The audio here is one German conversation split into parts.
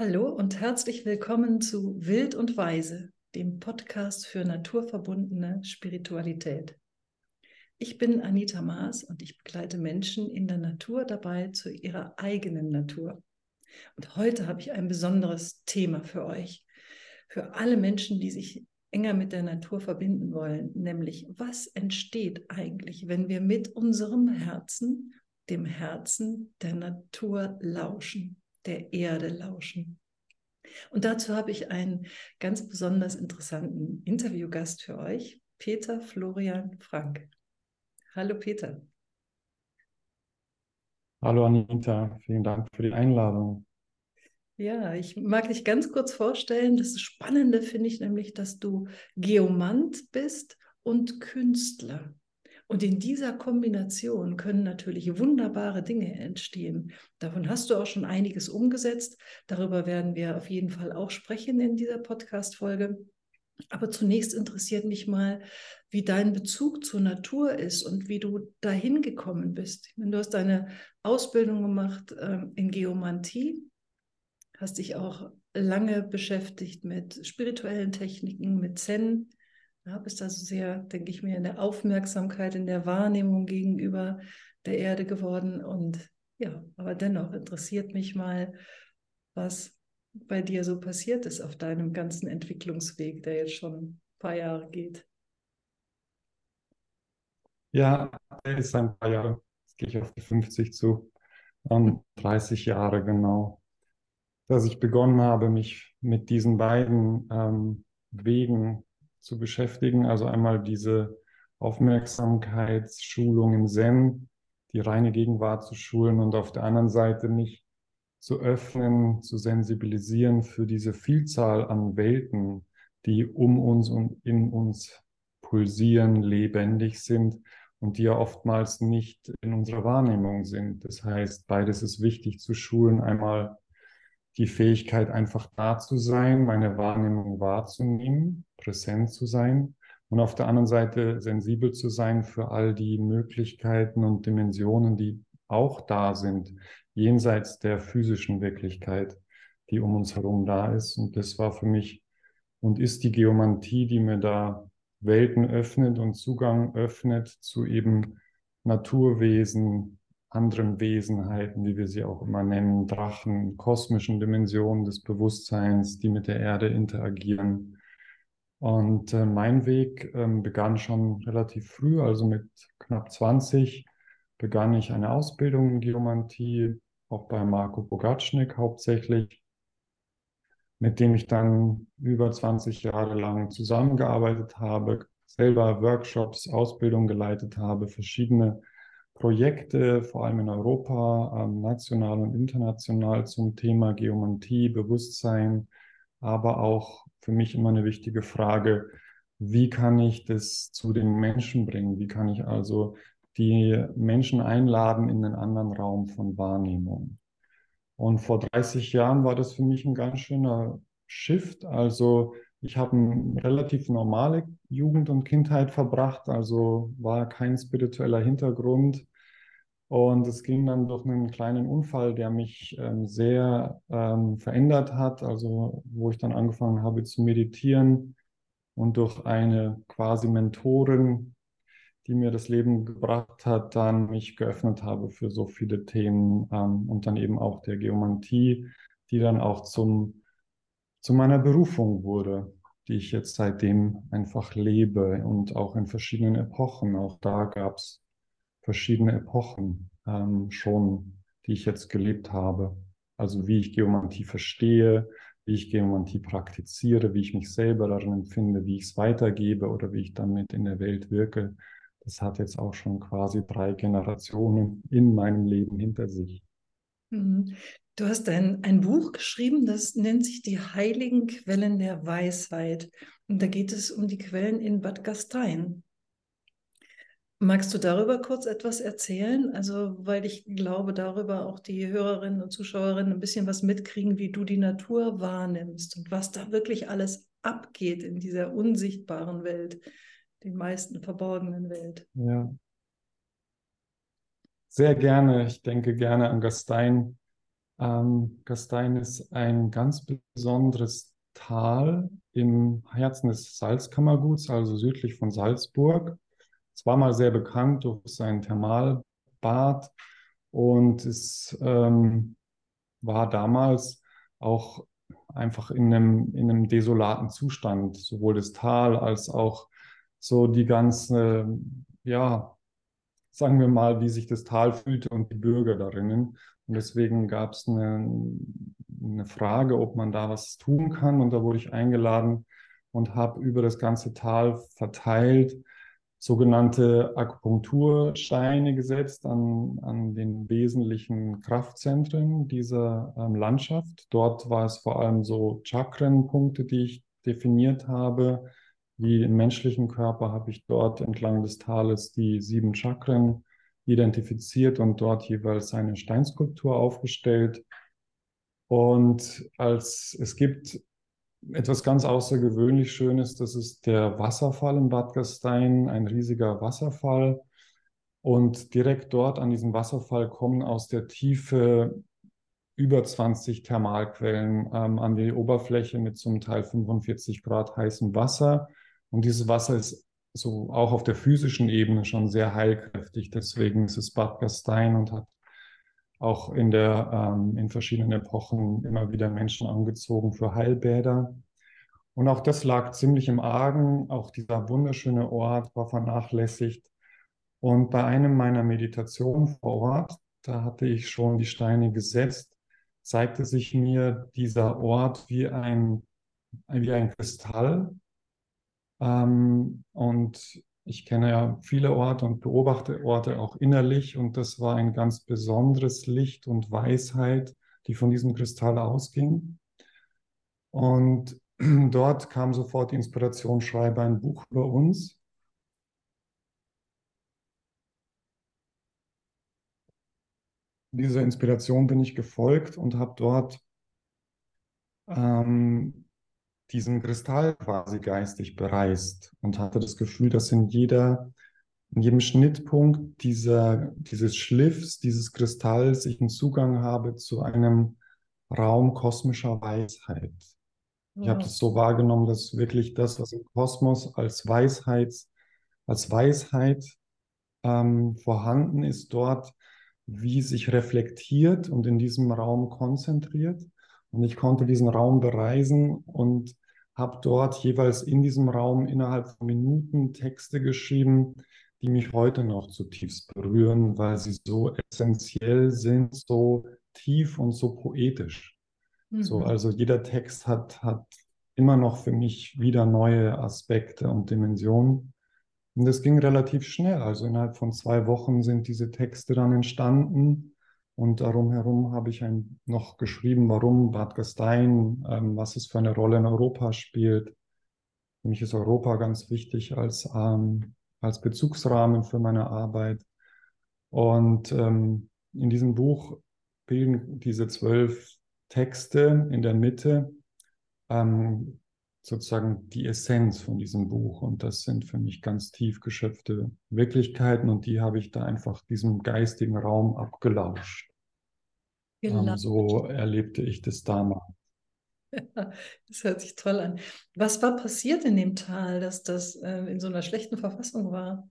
Hallo und herzlich willkommen zu Wild und Weise, dem Podcast für naturverbundene Spiritualität. Ich bin Anita Maas und ich begleite Menschen in der Natur dabei zu ihrer eigenen Natur. Und heute habe ich ein besonderes Thema für euch, für alle Menschen, die sich enger mit der Natur verbinden wollen, nämlich was entsteht eigentlich, wenn wir mit unserem Herzen, dem Herzen der Natur lauschen der Erde lauschen. Und dazu habe ich einen ganz besonders interessanten Interviewgast für euch, Peter Florian Frank. Hallo Peter. Hallo Anita, vielen Dank für die Einladung. Ja, ich mag dich ganz kurz vorstellen. Das Spannende finde ich nämlich, dass du Geomant bist und Künstler. Und in dieser Kombination können natürlich wunderbare Dinge entstehen. Davon hast du auch schon einiges umgesetzt. Darüber werden wir auf jeden Fall auch sprechen in dieser Podcast-Folge. Aber zunächst interessiert mich mal, wie dein Bezug zur Natur ist und wie du dahin gekommen bist. Meine, du hast deine Ausbildung gemacht ähm, in Geomantie, hast dich auch lange beschäftigt mit spirituellen Techniken, mit Zen. Ja, bist also sehr, denke ich mir, in der Aufmerksamkeit, in der Wahrnehmung gegenüber der Erde geworden. Und ja, aber dennoch interessiert mich mal, was bei dir so passiert ist auf deinem ganzen Entwicklungsweg, der jetzt schon ein paar Jahre geht. Ja, er ist ein paar Jahre, jetzt gehe ich auf die 50 zu, um, 30 Jahre genau, dass ich begonnen habe, mich mit diesen beiden ähm, Wegen zu beschäftigen. Also einmal diese Aufmerksamkeitsschulung im Zen, die reine Gegenwart zu schulen und auf der anderen Seite mich zu öffnen, zu sensibilisieren für diese Vielzahl an Welten, die um uns und in uns pulsieren, lebendig sind und die ja oftmals nicht in unserer Wahrnehmung sind. Das heißt, beides ist wichtig zu schulen. Einmal die Fähigkeit, einfach da zu sein, meine Wahrnehmung wahrzunehmen, präsent zu sein und auf der anderen Seite sensibel zu sein für all die Möglichkeiten und Dimensionen, die auch da sind, jenseits der physischen Wirklichkeit, die um uns herum da ist. Und das war für mich und ist die Geomantie, die mir da Welten öffnet und Zugang öffnet zu eben Naturwesen, anderen Wesenheiten, wie wir sie auch immer nennen, Drachen, kosmischen Dimensionen des Bewusstseins, die mit der Erde interagieren. Und äh, mein Weg ähm, begann schon relativ früh, also mit knapp 20 begann ich eine Ausbildung in Geomantie, auch bei Marco Bogatschnik hauptsächlich, mit dem ich dann über 20 Jahre lang zusammengearbeitet habe, selber Workshops, Ausbildung geleitet habe, verschiedene Projekte, vor allem in Europa, ähm, national und international zum Thema Geomantie, Bewusstsein, aber auch für mich immer eine wichtige Frage, wie kann ich das zu den Menschen bringen? Wie kann ich also die Menschen einladen in einen anderen Raum von Wahrnehmung? Und vor 30 Jahren war das für mich ein ganz schöner Shift. Also ich habe eine relativ normale Jugend und Kindheit verbracht, also war kein spiritueller Hintergrund, und es ging dann durch einen kleinen Unfall, der mich ähm, sehr ähm, verändert hat, also wo ich dann angefangen habe zu meditieren und durch eine quasi Mentorin, die mir das Leben gebracht hat, dann mich geöffnet habe für so viele Themen ähm, und dann eben auch der Geomantie, die dann auch zum, zu meiner Berufung wurde, die ich jetzt seitdem einfach lebe und auch in verschiedenen Epochen. Auch da gab es verschiedene Epochen ähm, schon, die ich jetzt gelebt habe. Also wie ich Geomantie verstehe, wie ich Geomantie praktiziere, wie ich mich selber darin empfinde, wie ich es weitergebe oder wie ich damit in der Welt wirke. Das hat jetzt auch schon quasi drei Generationen in meinem Leben hinter sich. Mhm. Du hast ein, ein Buch geschrieben, das nennt sich Die heiligen Quellen der Weisheit. Und da geht es um die Quellen in Bad Gastein. Magst du darüber kurz etwas erzählen? Also, weil ich glaube, darüber auch die Hörerinnen und Zuschauerinnen ein bisschen was mitkriegen, wie du die Natur wahrnimmst und was da wirklich alles abgeht in dieser unsichtbaren Welt, den meisten verborgenen Welt. Ja. Sehr gerne. Ich denke gerne an Gastein Ähm, Gastein ist ein ganz besonderes Tal im Herzen des Salzkammerguts, also südlich von Salzburg. War mal sehr bekannt durch sein Thermalbad und es ähm, war damals auch einfach in einem, in einem desolaten Zustand, sowohl das Tal als auch so die ganze, ja, sagen wir mal, wie sich das Tal fühlte und die Bürger darinnen. Und deswegen gab es eine, eine Frage, ob man da was tun kann. Und da wurde ich eingeladen und habe über das ganze Tal verteilt sogenannte Akupunktursteine gesetzt an, an den wesentlichen Kraftzentren dieser ähm, Landschaft. Dort war es vor allem so Chakrenpunkte, die ich definiert habe. Wie im menschlichen Körper habe ich dort entlang des Tales die sieben Chakren identifiziert und dort jeweils eine Steinskulptur aufgestellt. Und als es gibt etwas ganz außergewöhnlich Schönes, das ist der Wasserfall in Bad Gastein, ein riesiger Wasserfall. Und direkt dort an diesem Wasserfall kommen aus der Tiefe über 20 Thermalquellen ähm, an die Oberfläche mit zum Teil 45 Grad heißem Wasser. Und dieses Wasser ist so auch auf der physischen Ebene schon sehr heilkräftig. Deswegen ist es Bad Gastein und hat auch in der, ähm, in verschiedenen Epochen immer wieder Menschen angezogen für Heilbäder. Und auch das lag ziemlich im Argen. Auch dieser wunderschöne Ort war vernachlässigt. Und bei einem meiner Meditationen vor Ort, da hatte ich schon die Steine gesetzt, zeigte sich mir dieser Ort wie ein, wie ein Kristall. Ähm, und ich kenne ja viele Orte und beobachte Orte auch innerlich und das war ein ganz besonderes Licht und Weisheit, die von diesem Kristall ausging. Und dort kam sofort die Inspiration, schreibe ein Buch über uns. Dieser Inspiration bin ich gefolgt und habe dort ähm, diesen Kristall quasi geistig bereist und hatte das Gefühl, dass in jeder, in jedem Schnittpunkt dieser, dieses Schliffs, dieses Kristalls ich einen Zugang habe zu einem Raum kosmischer Weisheit. Ja. Ich habe das so wahrgenommen, dass wirklich das, was im Kosmos als Weisheit, als Weisheit ähm, vorhanden ist, dort wie sich reflektiert und in diesem Raum konzentriert. Und ich konnte diesen Raum bereisen und habe dort jeweils in diesem Raum innerhalb von Minuten Texte geschrieben, die mich heute noch zutiefst berühren, weil sie so essentiell sind, so tief und so poetisch. Mhm. So, also jeder Text hat, hat immer noch für mich wieder neue Aspekte und Dimensionen. Und das ging relativ schnell. Also innerhalb von zwei Wochen sind diese Texte dann entstanden. Und darum herum habe ich ein, noch geschrieben, warum Bad Gastein, ähm, was es für eine Rolle in Europa spielt. Für mich ist Europa ganz wichtig als, ähm, als Bezugsrahmen für meine Arbeit. Und ähm, in diesem Buch bilden diese zwölf Texte in der Mitte ähm, sozusagen die Essenz von diesem Buch. Und das sind für mich ganz tief geschöpfte Wirklichkeiten und die habe ich da einfach diesem geistigen Raum abgelauscht. Ähm, so erlebte ich das damals. Ja, das hört sich toll an. Was war passiert in dem Tal, dass das äh, in so einer schlechten Verfassung war?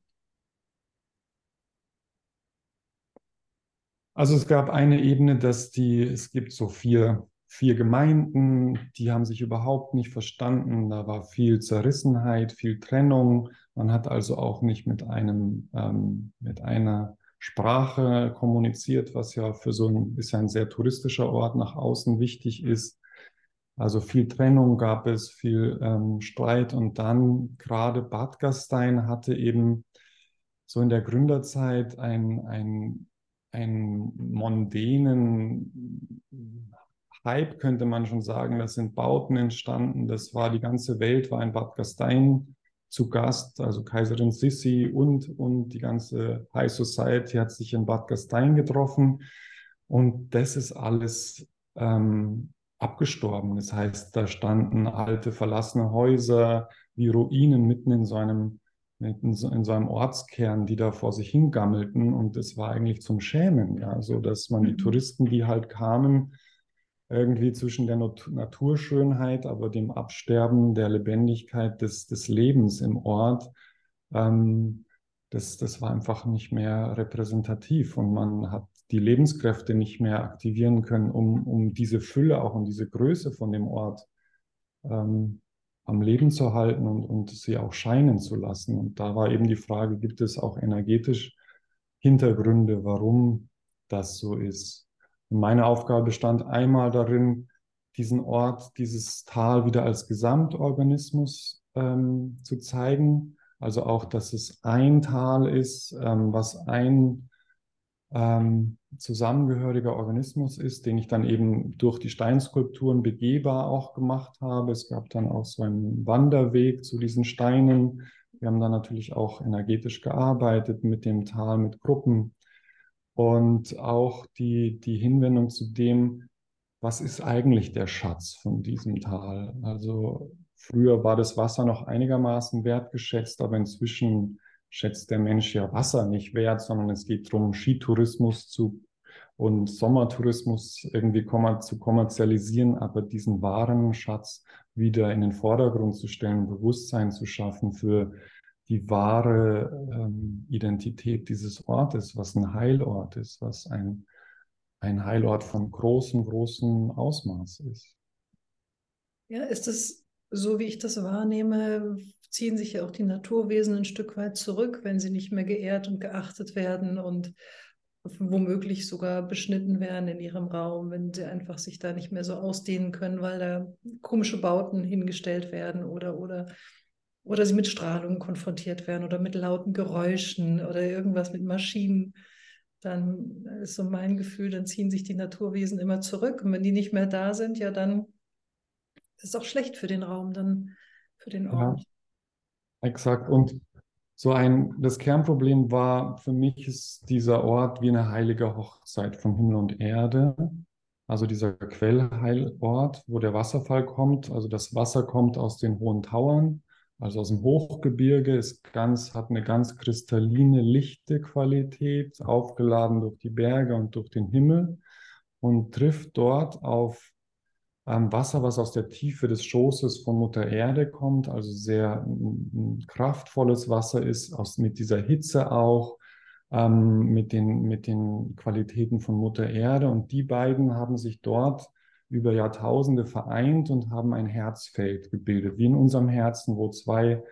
Also es gab eine Ebene, dass die, es gibt so vier, vier Gemeinden, die haben sich überhaupt nicht verstanden. Da war viel Zerrissenheit, viel Trennung. Man hat also auch nicht mit einem, ähm, mit einer Sprache kommuniziert, was ja für so ein, ist ein sehr touristischer Ort nach außen wichtig ist. Also viel Trennung gab es, viel ähm, Streit und dann gerade Bad Gastein hatte eben so in der Gründerzeit ein, ein, ein mondänen Hype, könnte man schon sagen. Das sind Bauten entstanden. Das war die ganze Welt, war in Bad Gastein zu Gast, also Kaiserin Sissi und, und die ganze High Society hat sich in Bad Gastein getroffen. Und das ist alles ähm, abgestorben. Das heißt, da standen alte verlassene Häuser wie Ruinen mitten in so einem in so, in so einem Ortskern, die da vor sich hingammelten und das war eigentlich zum Schämen, ja, so dass man die mhm. Touristen, die halt kamen, irgendwie zwischen der Naturschönheit, aber dem Absterben der Lebendigkeit des, des Lebens im Ort, ähm, das, das war einfach nicht mehr repräsentativ und man hat die Lebenskräfte nicht mehr aktivieren können, um, um diese Fülle, auch um diese Größe von dem Ort ähm, am Leben zu halten und, und sie auch scheinen zu lassen. Und da war eben die Frage, gibt es auch energetisch Hintergründe, warum das so ist? Meine Aufgabe bestand einmal darin, diesen Ort, dieses Tal wieder als Gesamtorganismus ähm, zu zeigen. Also auch, dass es ein Tal ist, ähm, was ein ähm, zusammengehöriger Organismus ist, den ich dann eben durch die Steinskulpturen begehbar auch gemacht habe. Es gab dann auch so einen Wanderweg zu diesen Steinen. Wir haben dann natürlich auch energetisch gearbeitet mit dem Tal, mit Gruppen und auch die, die Hinwendung zu dem, was ist eigentlich der Schatz von diesem Tal? Also früher war das Wasser noch einigermaßen wertgeschätzt, aber inzwischen schätzt der Mensch ja Wasser nicht wert, sondern es geht darum, Skitourismus zu und Sommertourismus irgendwie zu kommerzialisieren, aber diesen wahren Schatz wieder in den Vordergrund zu stellen, Bewusstsein zu schaffen für die wahre ähm, Identität dieses Ortes, was ein Heilort ist, was ein, ein Heilort von großem, großem Ausmaß ist. Ja, ist es so, wie ich das wahrnehme, ziehen sich ja auch die Naturwesen ein Stück weit zurück, wenn sie nicht mehr geehrt und geachtet werden und womöglich sogar beschnitten werden in ihrem Raum, wenn sie einfach sich da nicht mehr so ausdehnen können, weil da komische Bauten hingestellt werden oder, oder, oder sie mit Strahlung konfrontiert werden oder mit lauten Geräuschen oder irgendwas mit Maschinen. Dann ist so mein Gefühl, dann ziehen sich die Naturwesen immer zurück. Und wenn die nicht mehr da sind, ja, dann ist es auch schlecht für den Raum, dann für den Ort. Ja. Exakt. Und so ein, das Kernproblem war für mich ist dieser Ort wie eine heilige Hochzeit von Himmel und Erde. Also dieser Quellheilort, wo der Wasserfall kommt. Also das Wasser kommt aus den hohen Tauern, also aus dem Hochgebirge, ist ganz, hat eine ganz kristalline, lichte Qualität, aufgeladen durch die Berge und durch den Himmel und trifft dort auf ähm, Wasser, was aus der Tiefe des Schoßes von Mutter Erde kommt, also sehr ein, kraftvolles Wasser ist, aus, mit dieser Hitze auch, ähm, mit, den, mit den Qualitäten von Mutter Erde. Und die beiden haben sich dort über Jahrtausende vereint und haben ein Herzfeld gebildet, wie in unserem Herzen, wo zwei,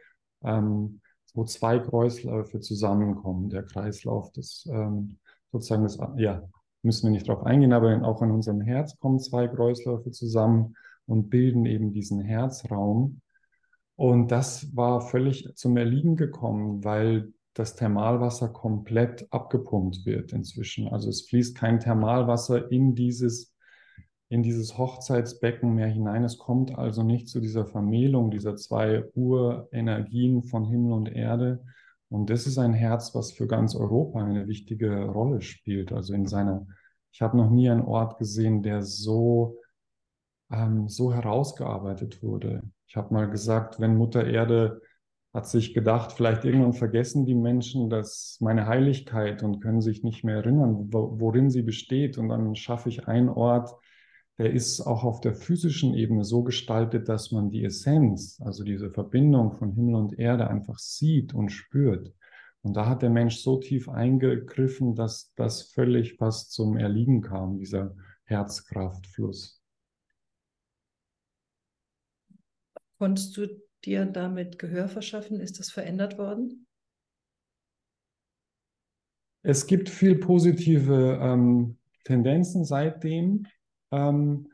ähm, wo zwei Kreisläufe zusammenkommen. Der Kreislauf des ähm, sozusagen des, ja, müssen wir nicht darauf eingehen, aber auch in unserem Herz kommen zwei Kreisläufe zusammen und bilden eben diesen Herzraum. Und das war völlig zum Erliegen gekommen, weil das Thermalwasser komplett abgepumpt wird inzwischen. Also es fließt kein Thermalwasser in dieses, in dieses Hochzeitsbecken mehr hinein. Es kommt also nicht zu dieser Vermählung dieser zwei Urenergien von Himmel und Erde, und das ist ein Herz, was für ganz Europa eine wichtige Rolle spielt. Also in seiner, ich habe noch nie einen Ort gesehen, der so, ähm, so herausgearbeitet wurde. Ich habe mal gesagt, wenn Mutter Erde hat sich gedacht, vielleicht irgendwann vergessen die Menschen dass meine Heiligkeit und können sich nicht mehr erinnern, worin sie besteht. Und dann schaffe ich einen Ort, der ist auch auf der physischen Ebene so gestaltet, dass man die Essenz, also diese Verbindung von Himmel und Erde einfach sieht und spürt. Und da hat der Mensch so tief eingegriffen, dass das völlig fast zum Erliegen kam, dieser Herzkraftfluss. Konntest du dir damit Gehör verschaffen? Ist das verändert worden? Es gibt viel positive ähm, Tendenzen seitdem. Ähm,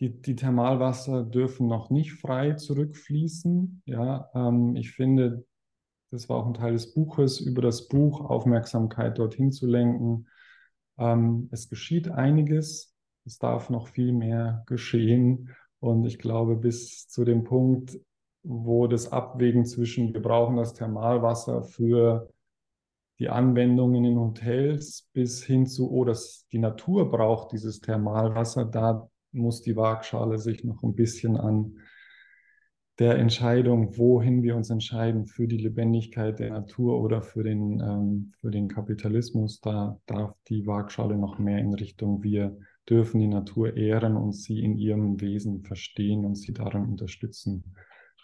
die, die Thermalwasser dürfen noch nicht frei zurückfließen. Ja, ähm, ich finde, das war auch ein Teil des Buches, über das Buch Aufmerksamkeit dorthin zu lenken. Ähm, es geschieht einiges, es darf noch viel mehr geschehen. Und ich glaube, bis zu dem Punkt, wo das Abwägen zwischen, wir brauchen das Thermalwasser für die Anwendungen in Hotels bis hin zu, oh, das, die Natur braucht dieses Thermalwasser, da muss die Waagschale sich noch ein bisschen an der Entscheidung, wohin wir uns entscheiden für die Lebendigkeit der Natur oder für den, ähm, für den Kapitalismus, da darf die Waagschale noch mehr in Richtung, wir dürfen die Natur ehren und sie in ihrem Wesen verstehen und sie darin unterstützen.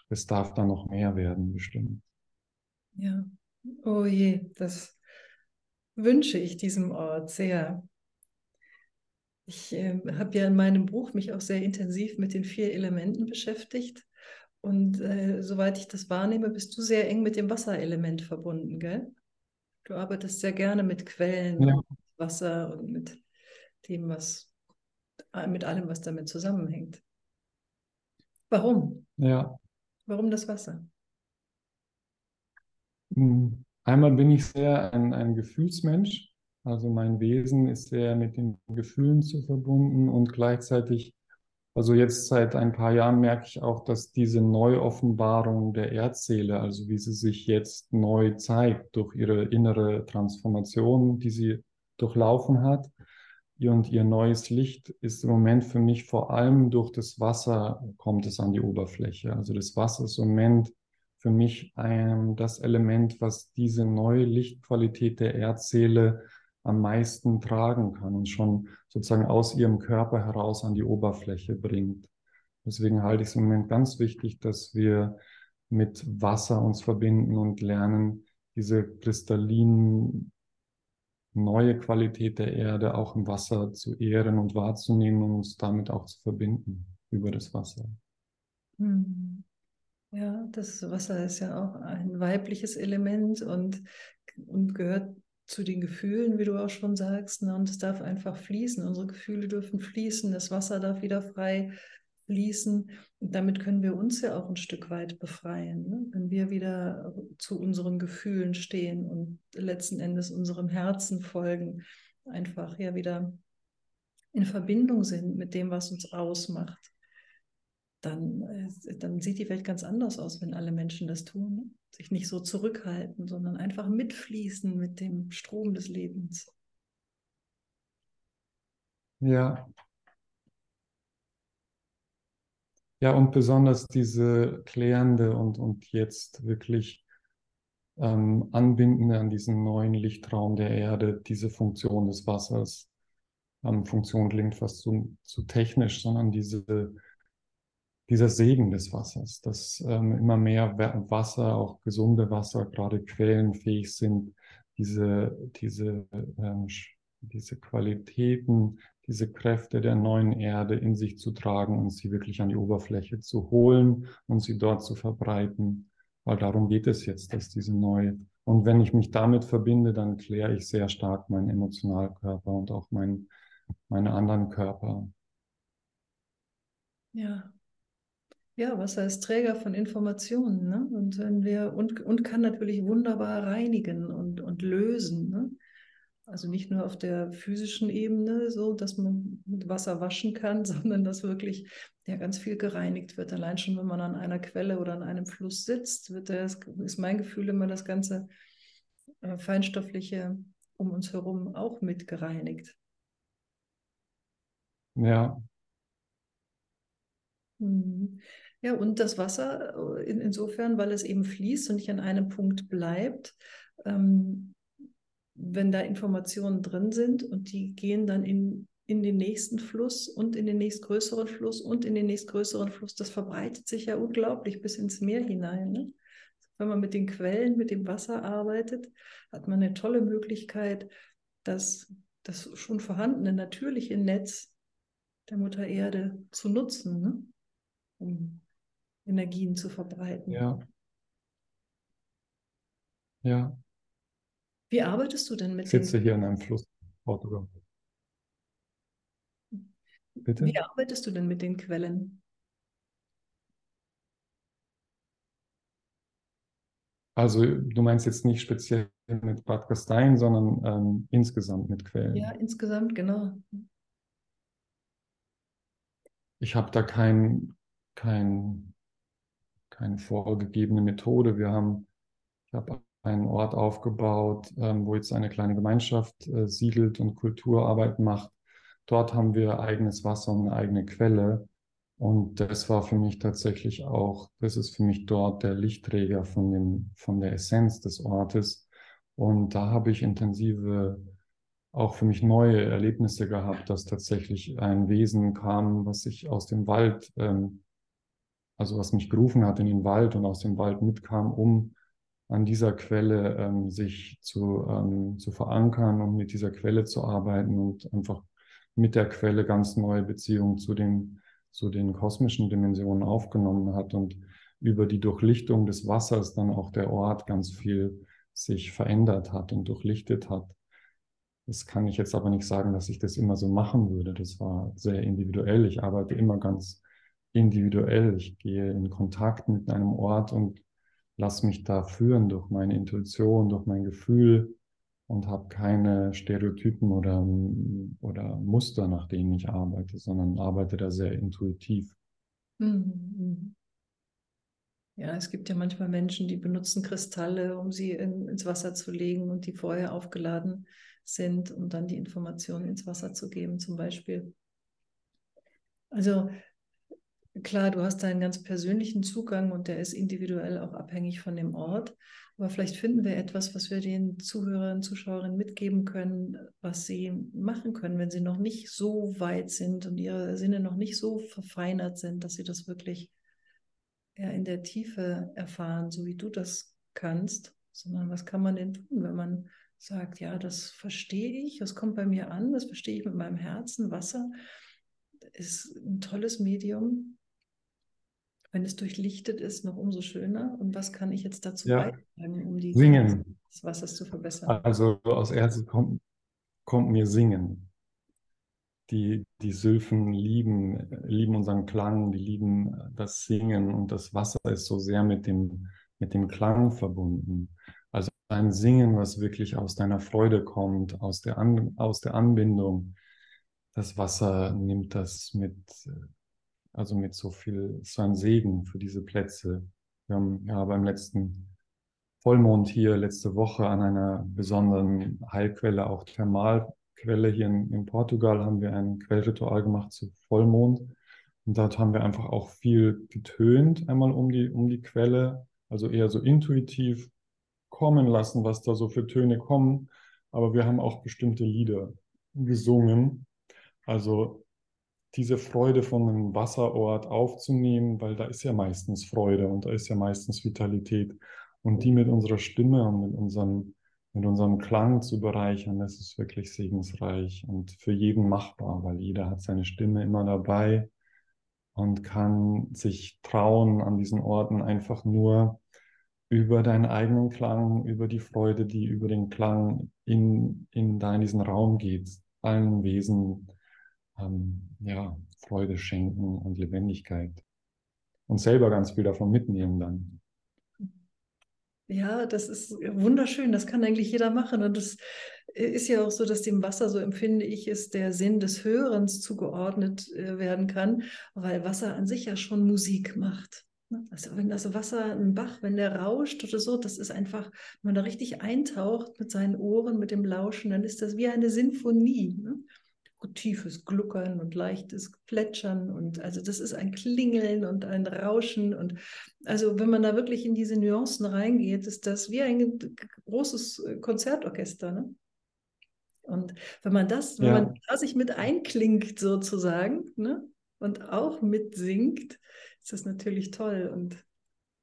Es darf da noch mehr werden, bestimmt. Ja, oh je, das wünsche ich diesem Ort sehr. Ich äh, habe ja in meinem Buch mich auch sehr intensiv mit den vier Elementen beschäftigt. Und äh, soweit ich das wahrnehme, bist du sehr eng mit dem Wasserelement verbunden, gell? Du arbeitest sehr gerne mit Quellen, ja. mit Wasser und mit dem, was mit allem, was damit zusammenhängt. Warum? Ja. Warum das Wasser? Hm. Einmal bin ich sehr ein, ein Gefühlsmensch. Also mein Wesen ist sehr mit den Gefühlen zu verbunden und gleichzeitig, also jetzt seit ein paar Jahren merke ich auch, dass diese Neuoffenbarung der Erdseele, also wie sie sich jetzt neu zeigt durch ihre innere Transformation, die sie durchlaufen hat, und ihr neues Licht ist im Moment für mich vor allem durch das Wasser kommt es an die Oberfläche. Also das Wasser ist im Moment für mich ein, das Element, was diese neue Lichtqualität der Erdseele am meisten tragen kann und schon sozusagen aus ihrem Körper heraus an die Oberfläche bringt. Deswegen halte ich es im Moment ganz wichtig, dass wir mit Wasser uns verbinden und lernen, diese kristallinen neue Qualität der Erde auch im Wasser zu ehren und wahrzunehmen und uns damit auch zu verbinden über das Wasser. Hm. Ja, das Wasser ist ja auch ein weibliches Element und, und gehört zu den Gefühlen, wie du auch schon sagst. Ne? Und es darf einfach fließen. Unsere Gefühle dürfen fließen. Das Wasser darf wieder frei fließen. Und damit können wir uns ja auch ein Stück weit befreien, ne? wenn wir wieder zu unseren Gefühlen stehen und letzten Endes unserem Herzen folgen, einfach ja wieder in Verbindung sind mit dem, was uns ausmacht. Dann, äh, dann sieht die Welt ganz anders aus, wenn alle Menschen das tun. Sich nicht so zurückhalten, sondern einfach mitfließen mit dem Strom des Lebens. Ja, Ja, und besonders diese klärende und, und jetzt wirklich ähm, anbindende an diesen neuen Lichtraum der Erde, diese Funktion des Wassers. Ähm, Funktion klingt fast zu, zu technisch, sondern diese, dieser Segen des Wassers, dass ähm, immer mehr Wasser, auch gesunde Wasser, gerade quellenfähig sind, diese, diese, ähm, diese Qualitäten diese Kräfte der neuen Erde in sich zu tragen und sie wirklich an die Oberfläche zu holen und sie dort zu verbreiten. Weil darum geht es jetzt, dass diese neue. Und wenn ich mich damit verbinde, dann kläre ich sehr stark meinen Emotionalkörper und auch mein, meine anderen Körper. Ja. Ja, Wasser ist Träger von Informationen, ne? Und wenn wir und, und kann natürlich wunderbar reinigen und, und lösen. Ne? Also nicht nur auf der physischen Ebene, so dass man mit Wasser waschen kann, sondern dass wirklich ja ganz viel gereinigt wird. Allein schon, wenn man an einer Quelle oder an einem Fluss sitzt, wird das, ist mein Gefühl immer das ganze äh, Feinstoffliche um uns herum auch mit gereinigt. Ja. Mhm. Ja, und das Wasser äh, in, insofern, weil es eben fließt und nicht an einem Punkt bleibt, ähm, wenn da Informationen drin sind und die gehen dann in, in den nächsten Fluss und in den nächstgrößeren Fluss und in den nächstgrößeren Fluss, das verbreitet sich ja unglaublich bis ins Meer hinein. Ne? Wenn man mit den Quellen, mit dem Wasser arbeitet, hat man eine tolle Möglichkeit, das, das schon vorhandene natürliche Netz der Mutter Erde zu nutzen, ne? um Energien zu verbreiten. Ja. Ja. Wie arbeitest du denn mit Ich sitze hier in einem Fluss Portugal. Bitte? Wie arbeitest du denn mit den Quellen? Also du meinst jetzt nicht speziell mit Bad Gastein, sondern ähm, insgesamt mit Quellen. Ja, insgesamt, genau. Ich habe da kein, kein, keine vorgegebene Methode. Wir haben, ich habe einen Ort aufgebaut, ähm, wo jetzt eine kleine Gemeinschaft äh, siedelt und Kulturarbeit macht. Dort haben wir eigenes Wasser und eine eigene Quelle. Und das war für mich tatsächlich auch, das ist für mich dort der Lichtträger von, dem, von der Essenz des Ortes. Und da habe ich intensive, auch für mich neue Erlebnisse gehabt, dass tatsächlich ein Wesen kam, was sich aus dem Wald, ähm, also was mich gerufen hat in den Wald und aus dem Wald mitkam, um an dieser Quelle ähm, sich zu, ähm, zu verankern und mit dieser Quelle zu arbeiten und einfach mit der Quelle ganz neue Beziehungen zu den zu den kosmischen Dimensionen aufgenommen hat und über die Durchlichtung des Wassers dann auch der Ort ganz viel sich verändert hat und durchlichtet hat. Das kann ich jetzt aber nicht sagen, dass ich das immer so machen würde. Das war sehr individuell. Ich arbeite immer ganz individuell. Ich gehe in Kontakt mit einem Ort und lasse mich da führen durch meine Intuition, durch mein Gefühl und habe keine Stereotypen oder, oder Muster, nach denen ich arbeite, sondern arbeite da sehr intuitiv. Mhm. Ja, es gibt ja manchmal Menschen, die benutzen Kristalle, um sie in, ins Wasser zu legen und die vorher aufgeladen sind, um dann die Informationen ins Wasser zu geben, zum Beispiel. Also klar, du hast deinen ganz persönlichen Zugang und der ist individuell auch abhängig von dem Ort. Aber vielleicht finden wir etwas, was wir den Zuhörern, Zuschauerinnen mitgeben können, was sie machen können, wenn sie noch nicht so weit sind und ihre Sinne noch nicht so verfeinert sind, dass sie das wirklich ja, in der Tiefe erfahren, so wie du das kannst. Sondern was kann man denn tun, wenn man sagt, ja, das verstehe ich, das kommt bei mir an, das verstehe ich mit meinem Herzen. Wasser ist ein tolles Medium, wenn es durchlichtet ist, noch umso schöner. Und was kann ich jetzt dazu ja. beitragen, um die Singen. des Wassers zu verbessern? Also aus erstes kommt, kommt mir Singen. Die, die Sylphen lieben, lieben unseren Klang, die lieben das Singen und das Wasser ist so sehr mit dem, mit dem Klang verbunden. Also ein Singen, was wirklich aus deiner Freude kommt, aus der, An, aus der Anbindung. Das Wasser nimmt das mit also mit so viel, so ein Segen für diese Plätze. Wir haben ja beim letzten Vollmond hier letzte Woche an einer besonderen Heilquelle, auch Thermalquelle hier in, in Portugal, haben wir ein Quellritual gemacht zu Vollmond. Und dort haben wir einfach auch viel getönt, einmal um die, um die Quelle, also eher so intuitiv kommen lassen, was da so für Töne kommen. Aber wir haben auch bestimmte Lieder gesungen. Also diese Freude von einem Wasserort aufzunehmen, weil da ist ja meistens Freude und da ist ja meistens Vitalität. Und die mit unserer Stimme und mit unserem, mit unserem Klang zu bereichern, das ist wirklich segensreich und für jeden machbar, weil jeder hat seine Stimme immer dabei und kann sich trauen, an diesen Orten einfach nur über deinen eigenen Klang, über die Freude, die über den Klang in, in, da in diesen Raum geht, allen Wesen ähm, ja, Freude schenken und Lebendigkeit. Und selber ganz viel davon mitnehmen dann. Ja, das ist wunderschön. Das kann eigentlich jeder machen. Und das ist ja auch so, dass dem Wasser, so empfinde ich, ist der Sinn des Hörens zugeordnet äh, werden kann, weil Wasser an sich ja schon Musik macht. Ne? Also wenn das Wasser, ein Bach, wenn der rauscht oder so, das ist einfach, wenn man da richtig eintaucht mit seinen Ohren, mit dem Lauschen, dann ist das wie eine Sinfonie. Tiefes Gluckern und leichtes Plätschern und also das ist ein Klingeln und ein Rauschen und also wenn man da wirklich in diese Nuancen reingeht, ist das wie ein großes äh, Konzertorchester, ne? Und wenn man das, wenn ja. man da sich mit einklingt sozusagen, ne? Und auch mitsingt, ist das natürlich toll und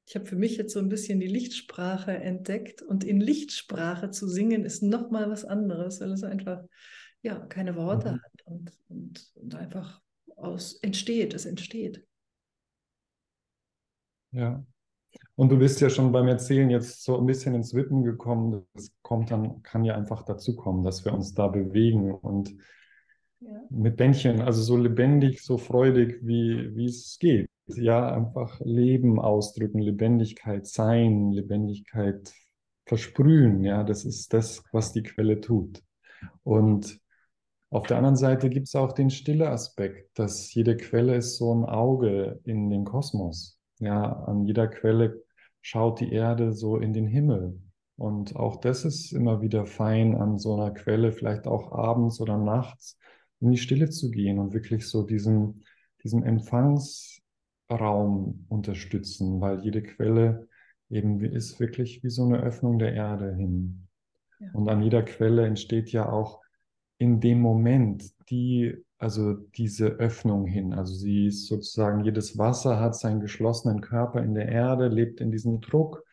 ich habe für mich jetzt so ein bisschen die Lichtsprache entdeckt und in Lichtsprache zu singen ist noch mal was anderes, weil es einfach ja keine Worte mhm. hat und, und, und einfach aus entsteht, es entsteht. Ja. Und du bist ja schon beim Erzählen jetzt so ein bisschen ins Wippen gekommen. Das kommt dann, kann ja einfach dazu kommen, dass wir uns da bewegen und ja. mit Bändchen, also so lebendig, so freudig, wie, wie es geht. Ja, einfach Leben ausdrücken, Lebendigkeit sein, Lebendigkeit versprühen. Ja, das ist das, was die Quelle tut. Und auf der anderen Seite gibt es auch den stille Aspekt, dass jede Quelle ist so ein Auge in den Kosmos. Ja, an jeder Quelle schaut die Erde so in den Himmel. Und auch das ist immer wieder fein, an so einer Quelle vielleicht auch abends oder nachts in die Stille zu gehen und wirklich so diesen, diesen Empfangsraum unterstützen, weil jede Quelle eben ist wirklich wie so eine Öffnung der Erde hin. Ja. Und an jeder Quelle entsteht ja auch in dem Moment die, also diese Öffnung hin. Also sie ist sozusagen, jedes Wasser hat seinen geschlossenen Körper in der Erde, lebt in diesem Druck,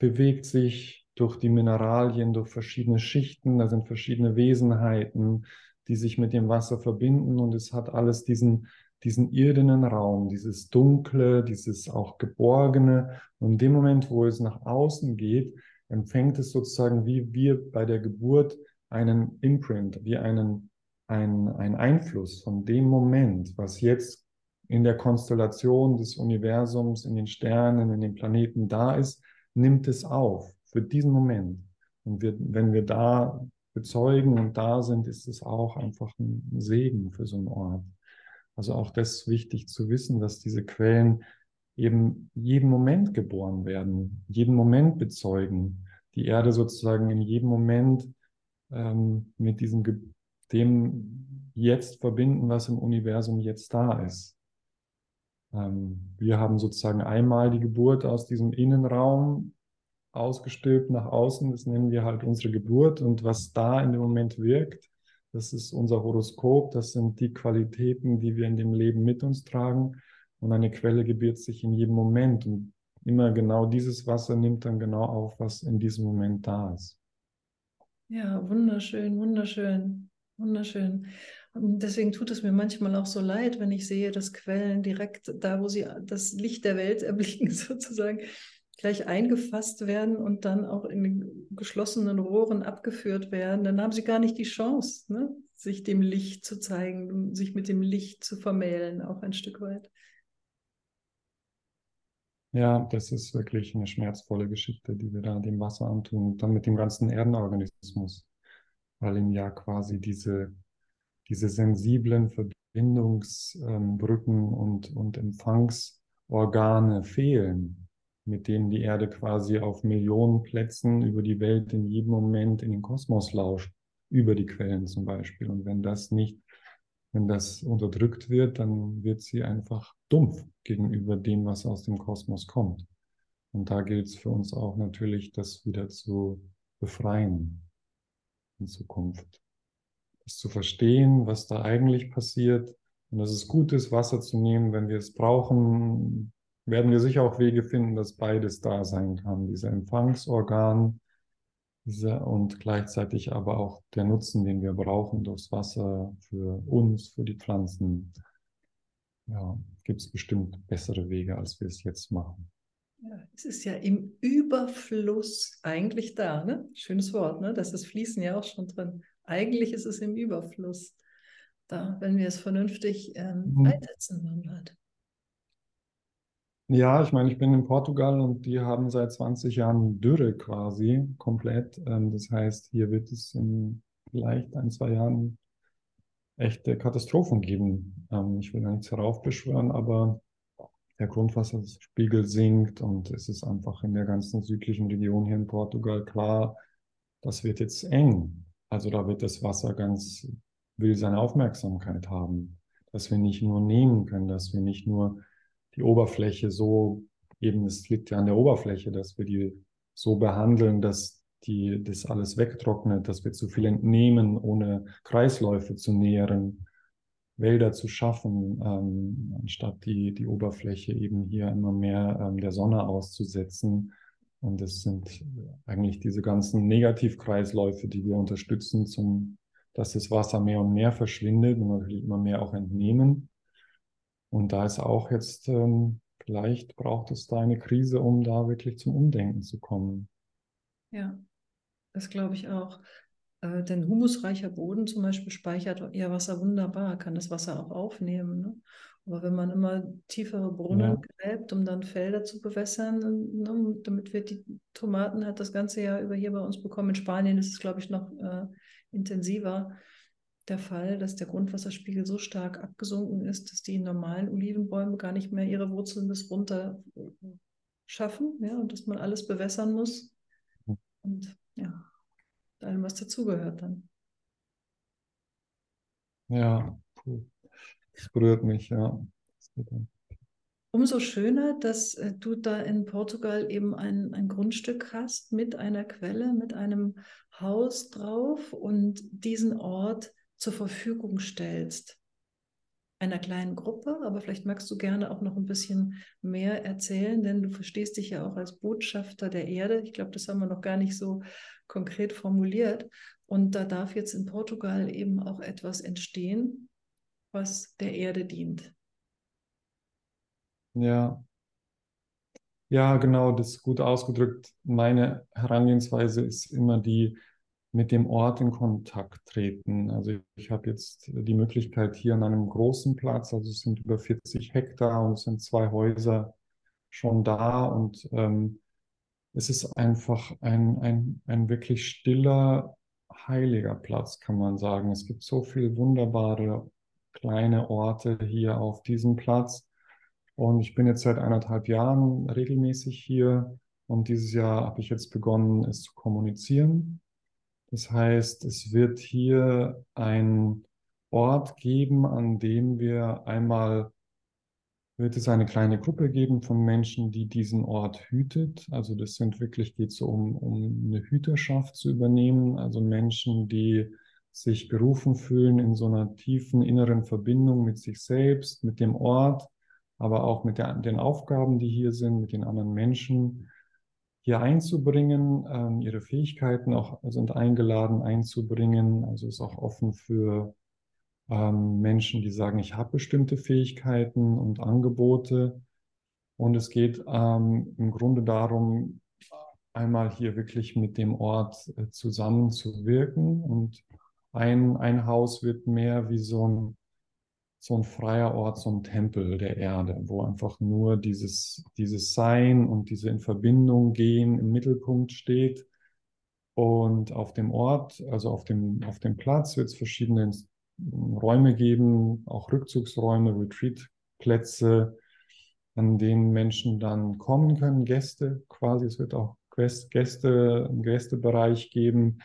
bewegt sich durch die Mineralien, durch verschiedene Schichten, da sind verschiedene Wesenheiten, die sich mit dem Wasser verbinden und es hat alles diesen, diesen irdenen Raum, dieses Dunkle, dieses auch Geborgene. Und in dem Moment, wo es nach außen geht, empfängt es sozusagen wie wir bei der Geburt einen Imprint, wie einen, ein, ein Einfluss von dem Moment, was jetzt in der Konstellation des Universums, in den Sternen, in den Planeten da ist, nimmt es auf für diesen Moment. Und wir, wenn wir da bezeugen und da sind, ist es auch einfach ein Segen für so einen Ort. Also auch das ist wichtig zu wissen, dass diese Quellen eben jeden Moment geboren werden, jeden Moment bezeugen, die Erde sozusagen in jedem Moment ähm, mit diesem dem jetzt verbinden, was im Universum jetzt da ist. Ähm, wir haben sozusagen einmal die Geburt aus diesem Innenraum ausgestülpt nach außen, das nennen wir halt unsere Geburt. Und was da in dem Moment wirkt, das ist unser Horoskop, das sind die Qualitäten, die wir in dem Leben mit uns tragen. Und eine Quelle gebiert sich in jedem Moment. Und immer genau dieses Wasser nimmt dann genau auf, was in diesem Moment da ist. Ja, wunderschön, wunderschön, wunderschön. Und deswegen tut es mir manchmal auch so leid, wenn ich sehe, dass Quellen direkt da, wo sie das Licht der Welt erblicken, sozusagen, gleich eingefasst werden und dann auch in geschlossenen Rohren abgeführt werden, dann haben sie gar nicht die Chance, ne? sich dem Licht zu zeigen, sich mit dem Licht zu vermählen, auch ein Stück weit. Ja, das ist wirklich eine schmerzvolle Geschichte, die wir da dem Wasser antun. Und dann mit dem ganzen Erdenorganismus, weil ihm ja quasi diese, diese sensiblen Verbindungsbrücken und, und Empfangsorgane fehlen mit denen die Erde quasi auf Millionen Plätzen über die Welt in jedem Moment in den Kosmos lauscht, über die Quellen zum Beispiel. Und wenn das nicht, wenn das unterdrückt wird, dann wird sie einfach dumpf gegenüber dem, was aus dem Kosmos kommt. Und da gilt es für uns auch natürlich, das wieder zu befreien in Zukunft. Das zu verstehen, was da eigentlich passiert und dass es gut ist, Wasser zu nehmen, wenn wir es brauchen, werden wir sicher auch Wege finden, dass beides da sein kann. Dieser Empfangsorgan diese, und gleichzeitig aber auch der Nutzen, den wir brauchen durchs Wasser für uns, für die Pflanzen. Ja, gibt es bestimmt bessere Wege, als wir es jetzt machen. Ja, es ist ja im Überfluss eigentlich da, ne? Schönes Wort, ne? Das ist Fließen ja auch schon drin. Eigentlich ist es im Überfluss da, wenn wir es vernünftig ähm, mhm. einsetzen wollen. Halt. Ja, ich meine, ich bin in Portugal und die haben seit 20 Jahren Dürre quasi komplett. Ähm, das heißt, hier wird es in vielleicht ein, zwei Jahren echte Katastrophen geben. Ähm, ich will da nichts heraufbeschwören, aber der Grundwasserspiegel sinkt und es ist einfach in der ganzen südlichen Region hier in Portugal klar, das wird jetzt eng. Also da wird das Wasser ganz, will seine Aufmerksamkeit haben, dass wir nicht nur nehmen können, dass wir nicht nur die Oberfläche so, eben es liegt ja an der Oberfläche, dass wir die so behandeln, dass die, das alles wegtrocknet, dass wir zu viel entnehmen, ohne Kreisläufe zu nähren, Wälder zu schaffen, ähm, anstatt die, die Oberfläche eben hier immer mehr ähm, der Sonne auszusetzen. Und es sind eigentlich diese ganzen Negativkreisläufe, die wir unterstützen, zum, dass das Wasser mehr und mehr verschwindet und natürlich immer mehr auch entnehmen. Und da ist auch jetzt, ähm, vielleicht braucht es da eine Krise, um da wirklich zum Umdenken zu kommen. Ja, das glaube ich auch. Äh, denn humusreicher Boden zum Beispiel speichert ja Wasser wunderbar, kann das Wasser auch aufnehmen. Ne? Aber wenn man immer tiefere Brunnen ja. gräbt, um dann Felder zu bewässern, ne, damit wir die Tomaten halt das ganze Jahr über hier bei uns bekommen. In Spanien ist es, glaube ich, noch äh, intensiver der Fall, dass der Grundwasserspiegel so stark abgesunken ist, dass die normalen Olivenbäume gar nicht mehr ihre Wurzeln bis runter schaffen ja, und dass man alles bewässern muss. Und ja, allem, was dazugehört dann. Ja, cool. Das berührt mich, ja. Umso schöner, dass äh, du da in Portugal eben ein, ein Grundstück hast mit einer Quelle, mit einem Haus drauf und diesen Ort zur Verfügung stellst. Einer kleinen Gruppe, aber vielleicht magst du gerne auch noch ein bisschen mehr erzählen, denn du verstehst dich ja auch als Botschafter der Erde. Ich glaube, das haben wir noch gar nicht so konkret formuliert. Und da darf jetzt in Portugal eben auch etwas entstehen, was der Erde dient. Ja. Ja, genau, das ist gut ausgedrückt. Meine Herangehensweise ist immer die mit dem Ort in Kontakt treten. Also ich habe jetzt die Möglichkeit hier an einem großen Platz, also es sind über 40 Hektar und es sind zwei Häuser schon da und ähm, es ist einfach ein, ein, ein wirklich stiller, heiliger Platz, kann man sagen. Es gibt so viele wunderbare kleine Orte hier auf diesem Platz. Und ich bin jetzt seit eineinhalb Jahren regelmäßig hier. Und dieses Jahr habe ich jetzt begonnen, es zu kommunizieren. Das heißt, es wird hier ein Ort geben, an dem wir einmal wird es eine kleine Gruppe geben von Menschen, die diesen Ort hütet. Also das sind wirklich, geht so um, um eine Hüterschaft zu übernehmen. Also Menschen, die sich berufen fühlen in so einer tiefen inneren Verbindung mit sich selbst, mit dem Ort, aber auch mit der, den Aufgaben, die hier sind, mit den anderen Menschen hier einzubringen. Ähm, ihre Fähigkeiten auch sind eingeladen einzubringen. Also ist auch offen für ähm, Menschen, die sagen, ich habe bestimmte Fähigkeiten und Angebote. Und es geht ähm, im Grunde darum, einmal hier wirklich mit dem Ort äh, zusammenzuwirken. Und ein, ein Haus wird mehr wie so ein, so ein freier Ort, so ein Tempel der Erde, wo einfach nur dieses, dieses Sein und diese in Verbindung gehen im Mittelpunkt steht. Und auf dem Ort, also auf dem, auf dem Platz, wird es verschiedene Räume geben, auch Rückzugsräume, Retreatplätze, an denen Menschen dann kommen können, Gäste quasi. Es wird auch Gäste, einen Gästebereich geben,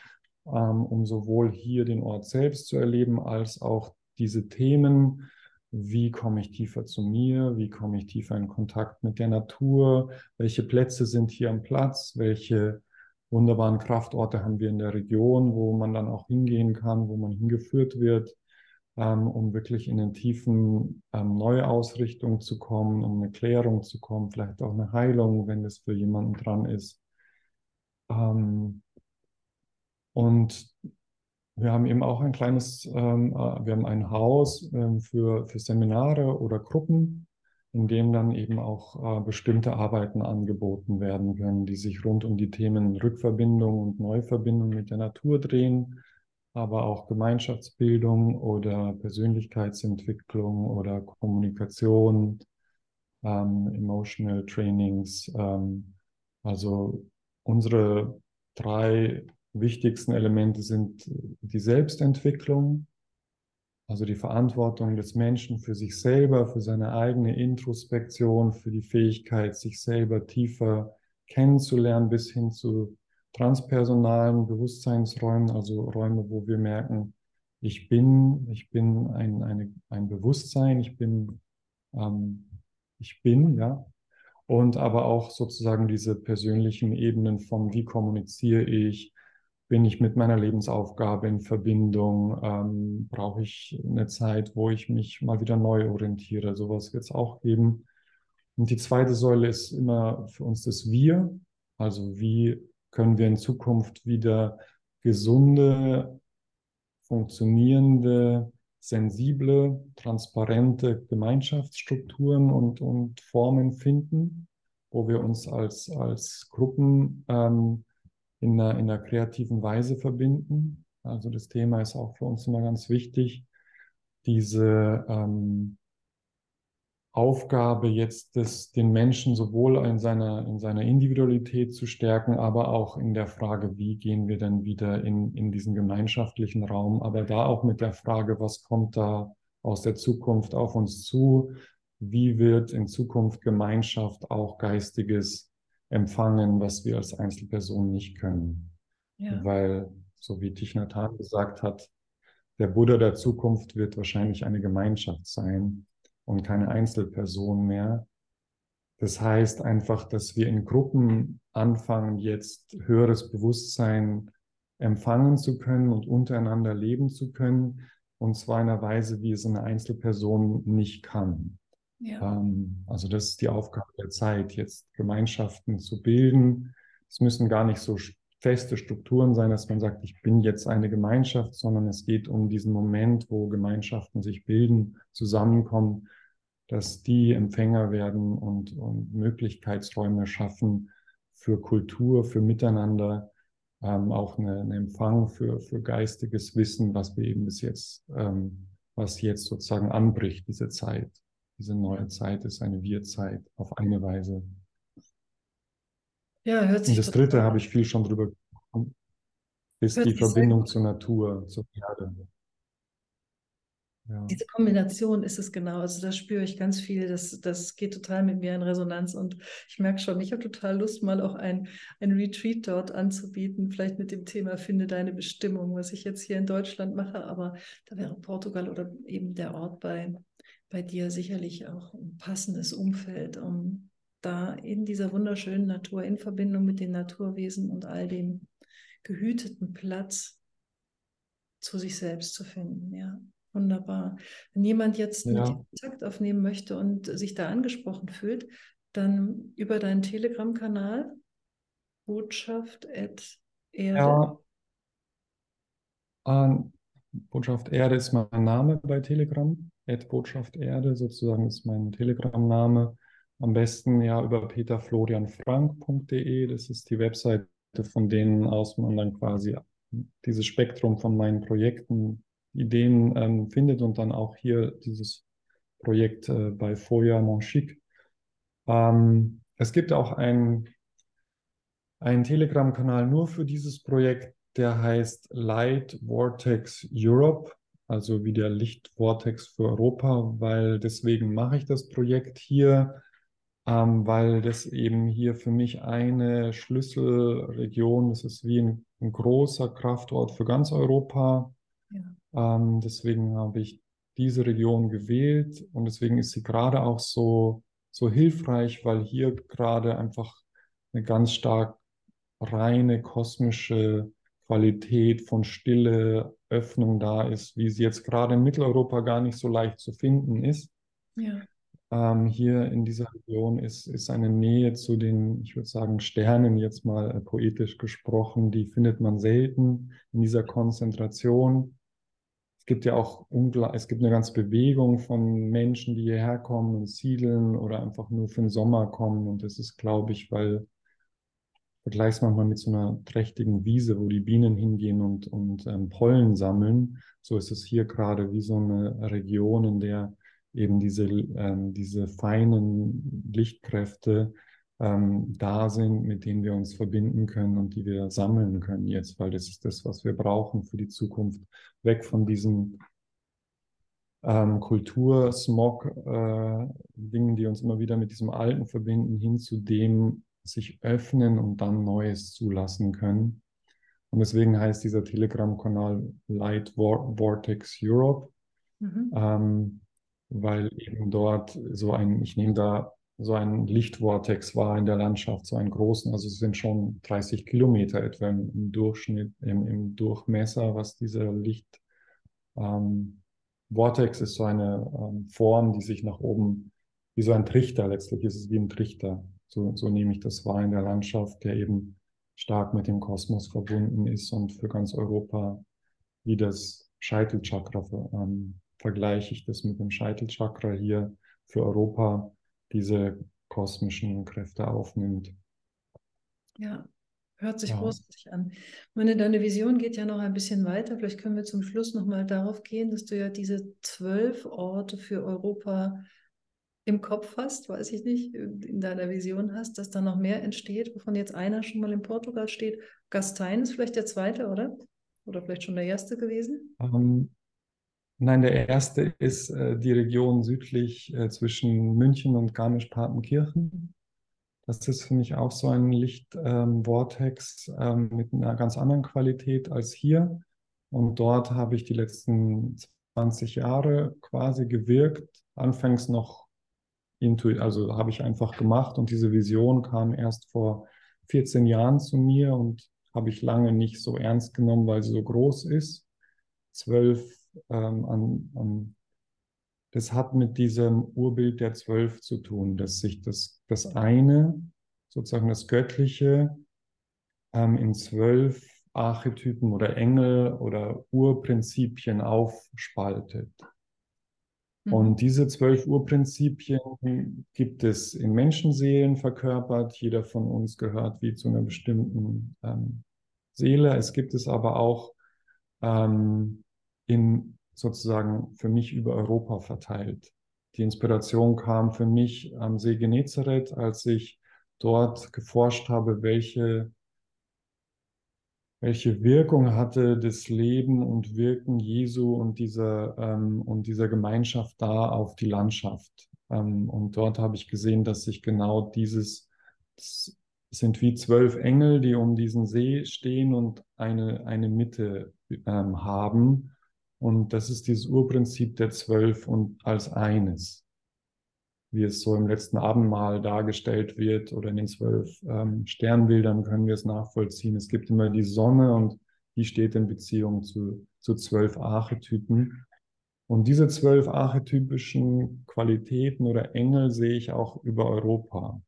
ähm, um sowohl hier den Ort selbst zu erleben, als auch diese Themen, wie komme ich tiefer zu mir, wie komme ich tiefer in Kontakt mit der Natur, welche Plätze sind hier am Platz, welche wunderbaren Kraftorte haben wir in der Region, wo man dann auch hingehen kann, wo man hingeführt wird ähm, um wirklich in den tiefen ähm, Neuausrichtung zu kommen, um eine Klärung zu kommen, vielleicht auch eine Heilung, wenn es für jemanden dran ist. Ähm, und wir haben eben auch ein kleines, ähm, äh, wir haben ein Haus ähm, für, für Seminare oder Gruppen, in dem dann eben auch äh, bestimmte Arbeiten angeboten werden können, die sich rund um die Themen Rückverbindung und Neuverbindung mit der Natur drehen aber auch Gemeinschaftsbildung oder Persönlichkeitsentwicklung oder Kommunikation, ähm, Emotional Trainings. Ähm, also unsere drei wichtigsten Elemente sind die Selbstentwicklung, also die Verantwortung des Menschen für sich selber, für seine eigene Introspektion, für die Fähigkeit, sich selber tiefer kennenzulernen, bis hin zu transpersonalen Bewusstseinsräumen, also Räume, wo wir merken, ich bin, ich bin ein, eine, ein Bewusstsein, ich bin, ähm, ich bin, ja. Und aber auch sozusagen diese persönlichen Ebenen von, wie kommuniziere ich, bin ich mit meiner Lebensaufgabe in Verbindung, ähm, brauche ich eine Zeit, wo ich mich mal wieder neu orientiere. Sowas wird es auch geben. Und die zweite Säule ist immer für uns das Wir, also wie können wir in Zukunft wieder gesunde, funktionierende, sensible, transparente Gemeinschaftsstrukturen und, und Formen finden, wo wir uns als, als Gruppen ähm, in, einer, in einer kreativen Weise verbinden. Also das Thema ist auch für uns immer ganz wichtig, diese ähm, Aufgabe, jetzt das, den Menschen sowohl in seiner, in seiner Individualität zu stärken, aber auch in der Frage, wie gehen wir dann wieder in, in diesen gemeinschaftlichen Raum, aber da auch mit der Frage, was kommt da aus der Zukunft auf uns zu? Wie wird in Zukunft Gemeinschaft auch Geistiges empfangen, was wir als Einzelpersonen nicht können? Ja. Weil, so wie Thich Nhat gesagt hat, der Buddha der Zukunft wird wahrscheinlich eine Gemeinschaft sein und keine Einzelperson mehr. Das heißt einfach, dass wir in Gruppen anfangen, jetzt höheres Bewusstsein empfangen zu können und untereinander leben zu können, und zwar in einer Weise, wie es eine Einzelperson nicht kann. Ja. Ähm, also das ist die Aufgabe der Zeit, jetzt Gemeinschaften zu bilden. Es müssen gar nicht so feste Strukturen sein, dass man sagt, ich bin jetzt eine Gemeinschaft, sondern es geht um diesen Moment, wo Gemeinschaften sich bilden, zusammenkommen, dass die Empfänger werden und, und Möglichkeitsräume schaffen für Kultur, für Miteinander, ähm, auch eine, eine Empfang für, für geistiges Wissen, was wir eben bis jetzt, ähm, was jetzt sozusagen anbricht, diese Zeit. Diese neue Zeit ist eine Wir-Zeit auf eine Weise. Ja, hört sich. Und das dritte habe ich viel schon drüber gesprochen, ist die Verbindung zur Natur, zur Erde. Ja. Diese Kombination ist es genau. Also da spüre ich ganz viel. Das, das geht total mit mir in Resonanz. Und ich merke schon, ich habe total Lust, mal auch ein, ein Retreat dort anzubieten. Vielleicht mit dem Thema Finde deine Bestimmung, was ich jetzt hier in Deutschland mache. Aber da wäre Portugal oder eben der Ort bei, bei dir sicherlich auch ein passendes Umfeld, um da in dieser wunderschönen Natur, in Verbindung mit den Naturwesen und all dem gehüteten Platz zu sich selbst zu finden. Ja. Wunderbar. Wenn jemand jetzt ja. Kontakt aufnehmen möchte und sich da angesprochen fühlt, dann über deinen Telegram-Kanal Botschaft at Erde. Ja. Uh, Botschaft Erde ist mein Name bei Telegram. Botschaft Erde sozusagen ist mein Telegram-Name. Am besten ja über peterflorianfrank.de. Das ist die Webseite, von denen aus man dann quasi dieses Spektrum von meinen Projekten Ideen ähm, findet und dann auch hier dieses Projekt äh, bei Foya Monchic. Ähm, es gibt auch einen Telegram-Kanal nur für dieses Projekt, der heißt Light Vortex Europe, also wie der Lichtvortex für Europa, weil deswegen mache ich das Projekt hier, ähm, weil das eben hier für mich eine Schlüsselregion, das ist wie ein, ein großer Kraftort für ganz Europa. Ähm, deswegen habe ich diese Region gewählt und deswegen ist sie gerade auch so, so hilfreich, weil hier gerade einfach eine ganz stark reine kosmische Qualität von Stille, Öffnung da ist, wie sie jetzt gerade in Mitteleuropa gar nicht so leicht zu finden ist. Ja. Ähm, hier in dieser Region ist, ist eine Nähe zu den, ich würde sagen, Sternen, jetzt mal äh, poetisch gesprochen, die findet man selten in dieser Konzentration. Es gibt ja auch es gibt eine ganze Bewegung von Menschen, die hierher kommen und siedeln oder einfach nur für den Sommer kommen. Und das ist, glaube ich, weil vergleichs manchmal mit so einer trächtigen Wiese, wo die Bienen hingehen und, und ähm, Pollen sammeln. So ist es hier gerade wie so eine Region, in der eben diese, ähm, diese feinen Lichtkräfte ähm, da sind, mit denen wir uns verbinden können und die wir sammeln können jetzt, weil das ist das, was wir brauchen für die Zukunft. Weg von diesen ähm, Kultur-Smog-Dingen, äh, die uns immer wieder mit diesem Alten verbinden, hin zu dem sich öffnen und dann Neues zulassen können. Und deswegen heißt dieser Telegram-Kanal Light Vortex Europe, mhm. ähm, weil eben dort so ein, ich nehme da so ein Lichtvortex war in der Landschaft, so einen großen, also es sind schon 30 Kilometer etwa im, Durchschnitt, im, im, Durchmesser, was dieser Licht ähm, Vortex ist so eine ähm, Form, die sich nach oben, wie so ein Trichter, letztlich ist es wie ein Trichter. So, so nehme ich das wahr in der Landschaft, der eben stark mit dem Kosmos verbunden ist und für ganz Europa wie das Scheitelchakra ähm, vergleiche ich das mit dem Scheitelchakra hier für Europa diese kosmischen Kräfte aufnimmt. Ja, hört sich ja. großartig an. Meine, deine Vision geht ja noch ein bisschen weiter. Vielleicht können wir zum Schluss nochmal darauf gehen, dass du ja diese zwölf Orte für Europa im Kopf hast, weiß ich nicht, in deiner Vision hast, dass da noch mehr entsteht, wovon jetzt einer schon mal in Portugal steht. Gastein ist vielleicht der zweite, oder? Oder vielleicht schon der erste gewesen? Um, ähm, Nein, der erste ist äh, die Region südlich äh, zwischen München und Garmisch-Partenkirchen. Das ist für mich auch so ein Lichtvortex ähm, ähm, mit einer ganz anderen Qualität als hier. Und dort habe ich die letzten 20 Jahre quasi gewirkt. Anfangs noch intuitiv, also habe ich einfach gemacht und diese Vision kam erst vor 14 Jahren zu mir und habe ich lange nicht so ernst genommen, weil sie so groß ist. Zwölf ähm, an, an das hat mit diesem Urbild der Zwölf zu tun, dass sich das, das eine, sozusagen das Göttliche, ähm, in zwölf Archetypen oder Engel oder Urprinzipien aufspaltet. Mhm. Und diese zwölf Urprinzipien gibt es in Menschenseelen verkörpert. Jeder von uns gehört wie zu einer bestimmten ähm, Seele. Es gibt es aber auch ähm, in sozusagen für mich über Europa verteilt. Die Inspiration kam für mich am See Genezareth, als ich dort geforscht habe, welche, welche Wirkung hatte das Leben und Wirken Jesu und dieser, ähm, und dieser Gemeinschaft da auf die Landschaft. Ähm, und dort habe ich gesehen, dass sich genau dieses, es sind wie zwölf Engel, die um diesen See stehen und eine, eine Mitte ähm, haben. Und das ist dieses Urprinzip der Zwölf und als eines, wie es so im letzten Abendmahl dargestellt wird oder in den zwölf ähm, Sternbildern können wir es nachvollziehen. Es gibt immer die Sonne und die steht in Beziehung zu, zu zwölf Archetypen. Und diese zwölf archetypischen Qualitäten oder Engel sehe ich auch über Europa.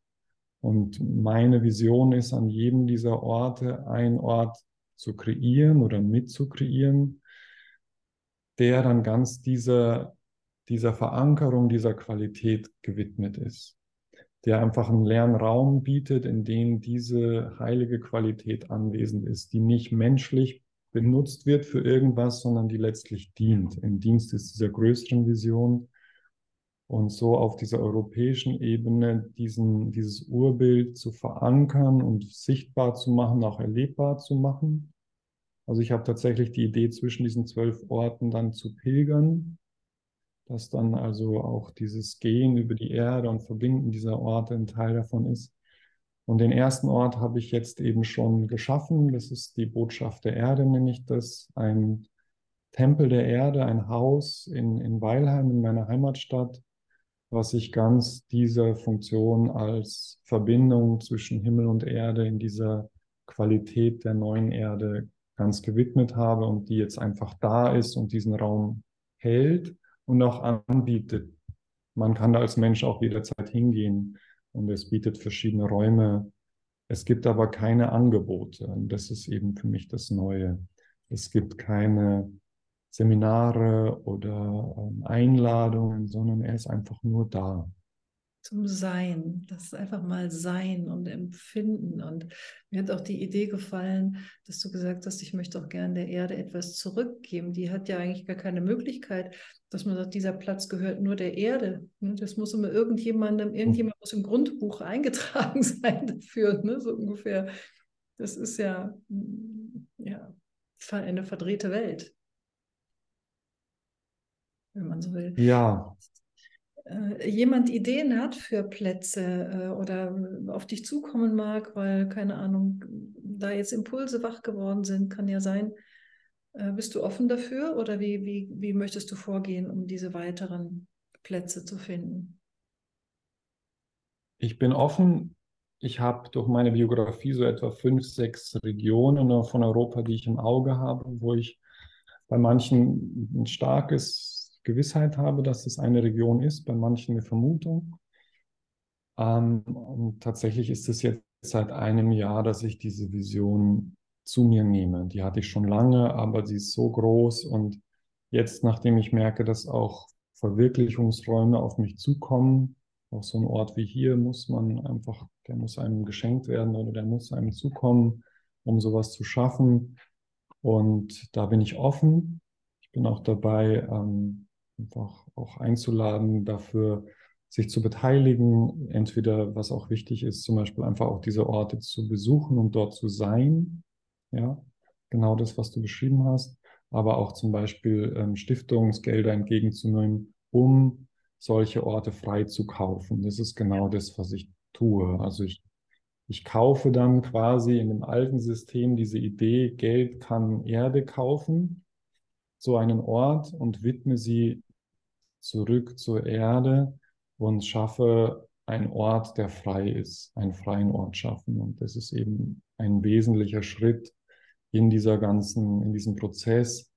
Und meine Vision ist, an jedem dieser Orte ein Ort zu kreieren oder mitzukreieren, der dann ganz dieser, dieser Verankerung dieser Qualität gewidmet ist, der einfach einen leeren Raum bietet, in dem diese heilige Qualität anwesend ist, die nicht menschlich benutzt wird für irgendwas, sondern die letztlich dient, im Dienst ist dieser größeren Vision und so auf dieser europäischen Ebene diesen, dieses Urbild zu verankern und sichtbar zu machen, auch erlebbar zu machen. Also ich habe tatsächlich die Idee, zwischen diesen zwölf Orten dann zu pilgern, dass dann also auch dieses Gehen über die Erde und Verbinden dieser Orte ein Teil davon ist. Und den ersten Ort habe ich jetzt eben schon geschaffen. Das ist die Botschaft der Erde, nenne ich das. Ein Tempel der Erde, ein Haus in, in Weilheim, in meiner Heimatstadt, was sich ganz dieser Funktion als Verbindung zwischen Himmel und Erde in dieser Qualität der neuen Erde ganz gewidmet habe und die jetzt einfach da ist und diesen Raum hält und auch anbietet. Man kann da als Mensch auch jederzeit hingehen und es bietet verschiedene Räume. Es gibt aber keine Angebote und das ist eben für mich das Neue. Es gibt keine Seminare oder ähm, Einladungen, sondern er ist einfach nur da zum Sein. Das ist einfach mal Sein und Empfinden. Und mir hat auch die Idee gefallen, dass du gesagt hast, ich möchte auch gerne der Erde etwas zurückgeben. Die hat ja eigentlich gar keine Möglichkeit, dass man sagt, dieser Platz gehört nur der Erde. Ne? Das muss immer irgendjemandem, irgendjemand muss im Grundbuch eingetragen sein dafür, ne? so ungefähr. Das ist ja, ja eine verdrehte Welt wenn man so will. Ja, jemand Ideen hat für Plätze äh, oder auf dich zukommen mag, weil, keine Ahnung, da jetzt Impulse wach geworden sind, kann ja sein. Äh, bist du offen dafür oder wie, wie, wie möchtest du vorgehen, um diese weiteren Plätze zu finden? Ich bin offen. Ich habe durch meine Biografie so etwa fünf, sechs Regionen von Europa, die ich im Auge habe, wo ich bei manchen ein starkes Gewissheit habe, dass es eine Region ist, bei manchen eine Vermutung. Ähm, und tatsächlich ist es jetzt seit einem Jahr, dass ich diese Vision zu mir nehme. Die hatte ich schon lange, aber sie ist so groß und jetzt, nachdem ich merke, dass auch Verwirklichungsräume auf mich zukommen, auch so ein Ort wie hier muss man einfach, der muss einem geschenkt werden oder der muss einem zukommen, um sowas zu schaffen. Und da bin ich offen. Ich bin auch dabei, ähm, einfach auch einzuladen, dafür sich zu beteiligen. Entweder, was auch wichtig ist, zum Beispiel einfach auch diese Orte zu besuchen und dort zu sein. Ja, genau das, was du beschrieben hast. Aber auch zum Beispiel ähm, Stiftungsgelder entgegenzunehmen, um solche Orte frei zu kaufen. Das ist genau das, was ich tue. Also ich, ich kaufe dann quasi in dem alten System diese Idee, Geld kann Erde kaufen so einen Ort und widme sie zurück zur Erde und schaffe einen Ort, der frei ist, einen freien Ort schaffen. Und das ist eben ein wesentlicher Schritt in dieser ganzen, in diesem Prozess.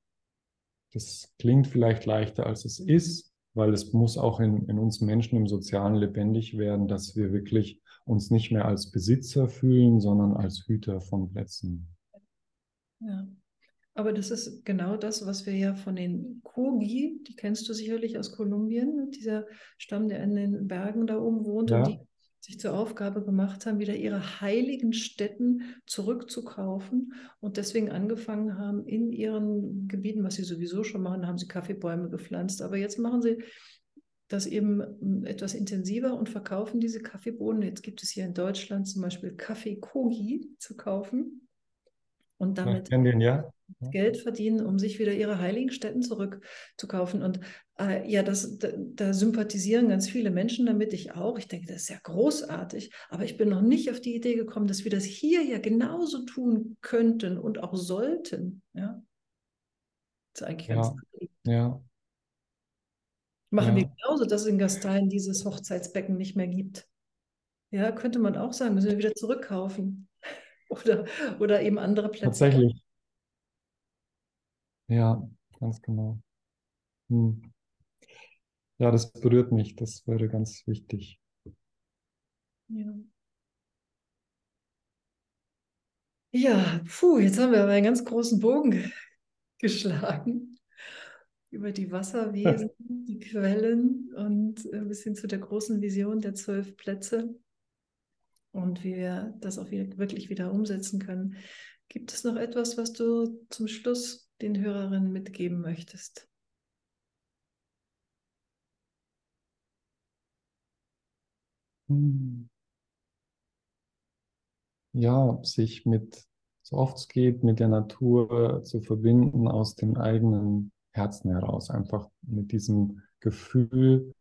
Das klingt vielleicht leichter, als es ist, weil es muss auch in, in uns Menschen im Sozialen lebendig werden, dass wir wirklich uns nicht mehr als Besitzer fühlen, sondern als Hüter von Plätzen. Ja. Aber das ist genau das, was wir ja von den Kogi, die kennst du sicherlich aus Kolumbien, dieser Stamm, der in den Bergen da oben wohnt ja. und die sich zur Aufgabe gemacht haben, wieder ihre heiligen Stätten zurückzukaufen und deswegen angefangen haben, in ihren Gebieten, was sie sowieso schon machen, haben sie Kaffeebäume gepflanzt. Aber jetzt machen sie das eben hm, etwas intensiver und verkaufen diese Kaffeebohnen. Jetzt gibt es hier in Deutschland zum Beispiel Kaffee Kogi zu kaufen und damit den, ja. Geld verdienen, um sich wieder ihre heiligen Stätten zurückzukaufen. Und äh, ja, das, da, da, sympathisieren ganz viele Menschen damit, ich auch. Ich denke, das ist ja großartig, aber ich bin noch nicht auf die Idee gekommen, dass wir das hier ja genauso tun könnten und auch sollten. Ja, das ist eigentlich ja. ganz Ja. Machen ja. wir genauso, dass es in Gastein dieses Hochzeitsbecken nicht mehr gibt. Ja, könnte man auch sagen, müssen wir wieder zurückkaufen. oder, oder eben andere Plätze. Tatsächlich. Ja, ganz genau. Hm. Ja, das berührt mich. Das wäre ganz wichtig. Ja. Ja, puh, jetzt haben wir aber einen ganz großen Bogen geschlagen über die Wasserwesen, die Quellen und ein bisschen zu der großen Vision der zwölf Plätze und wie wir das auch wieder, wirklich wieder umsetzen können. Gibt es noch etwas, was du zum Schluss den Hörerinnen mitgeben möchtest? Hm. Ja, sich mit, so oft es geht, mit der Natur zu verbinden aus dem eigenen Herzen heraus. Einfach mit diesem Gefühl,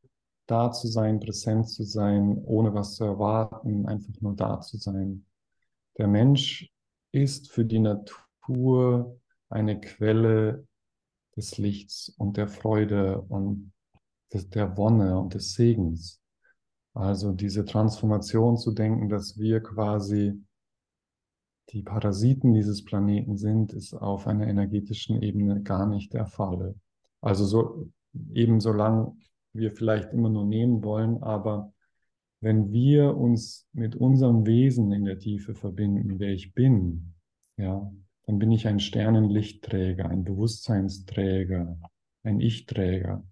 da zu sein, präsent zu sein, ohne was zu erwarten, einfach nur da zu sein. Der Mensch ist für die Natur eine Quelle des Lichts und der Freude und des, der Wonne und des Segens. Also diese Transformation zu denken, dass wir quasi die Parasiten dieses Planeten sind, ist auf einer energetischen Ebene gar nicht der Fall. Also so, eben solange wir vielleicht immer nur nehmen wollen, aber wenn wir uns mit unserem Wesen in der Tiefe verbinden, wer ich bin, ja, dann bin ich ein Sternenlichtträger, ein Bewusstseinsträger, ein Ich-Träger.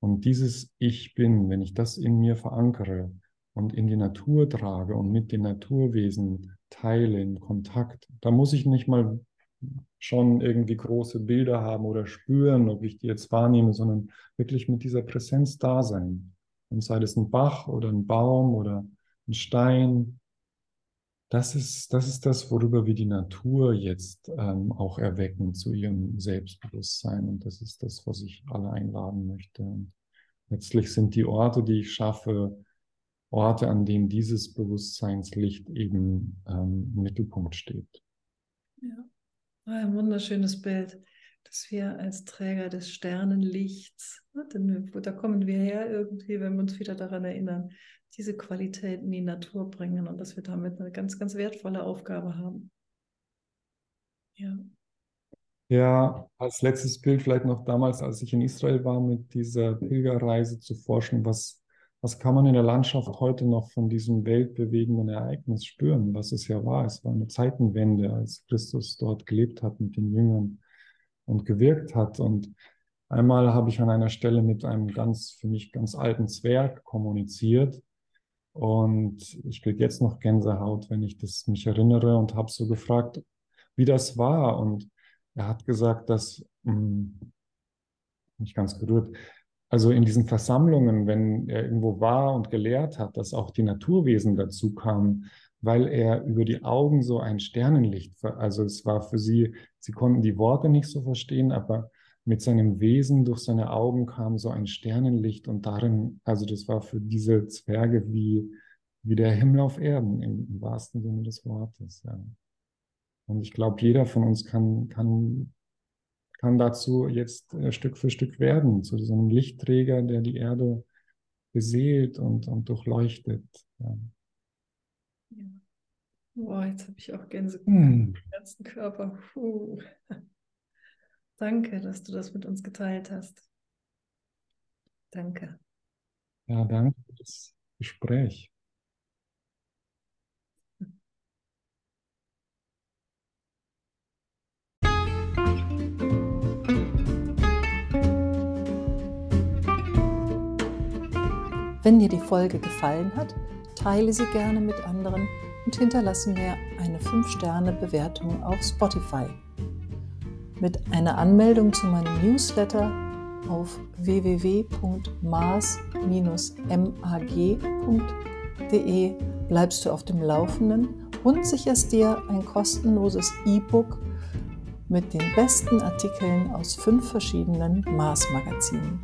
Und dieses Ich bin, wenn ich das in mir verankere und in die Natur trage und mit den Naturwesen teile, in Kontakt, da muss ich nicht mal schon irgendwie große Bilder haben oder spüren, ob ich die jetzt wahrnehme, sondern wirklich mit dieser Präsenz da sein. Und sei es ein Bach oder ein Baum oder ein Stein, das ist, das ist das, worüber wir die Natur jetzt ähm, auch erwecken zu ihrem Selbstbewusstsein. Und das ist das, was ich alle einladen möchte. Und letztlich sind die Orte, die ich schaffe, Orte, an denen dieses Bewusstseinslicht eben ähm, im Mittelpunkt steht. Ja. Ein wunderschönes Bild, dass wir als Träger des Sternenlichts, ne, denn da kommen wir her irgendwie, wenn wir uns wieder daran erinnern, diese Qualität in die Natur bringen und dass wir damit eine ganz, ganz wertvolle Aufgabe haben. Ja. Ja, als letztes Bild vielleicht noch damals, als ich in Israel war, mit dieser Pilgerreise zu forschen, was was kann man in der Landschaft heute noch von diesem weltbewegenden Ereignis spüren, was es ja war? Es war eine Zeitenwende, als Christus dort gelebt hat mit den Jüngern und gewirkt hat. Und einmal habe ich an einer Stelle mit einem ganz, für mich ganz alten Zwerg kommuniziert. Und ich kriege jetzt noch Gänsehaut, wenn ich das mich erinnere und habe so gefragt, wie das war. Und er hat gesagt, dass, mh, hm, nicht ganz gerührt, also in diesen Versammlungen, wenn er irgendwo war und gelehrt hat, dass auch die Naturwesen dazu kamen, weil er über die Augen so ein Sternenlicht, also es war für sie, sie konnten die Worte nicht so verstehen, aber mit seinem Wesen durch seine Augen kam so ein Sternenlicht und darin, also das war für diese Zwerge wie, wie der Himmel auf Erden im, im wahrsten Sinne des Wortes. Ja. Und ich glaube, jeder von uns kann, kann kann dazu jetzt äh, Stück für Stück werden, zu so einem Lichtträger, der die Erde beseelt und, und durchleuchtet. Ja. Ja. Boah, jetzt habe ich auch Gänsehaut hm. im ganzen Körper. Puh. Danke, dass du das mit uns geteilt hast. Danke. Ja, danke für das Gespräch. Wenn dir die Folge gefallen hat, teile sie gerne mit anderen und hinterlasse mir eine 5-Sterne-Bewertung auf Spotify mit einer Anmeldung zu meinem Newsletter auf www.mars-mag.de bleibst du auf dem Laufenden und sicherst dir ein kostenloses E-Book mit den besten Artikeln aus fünf verschiedenen Mars-Magazinen.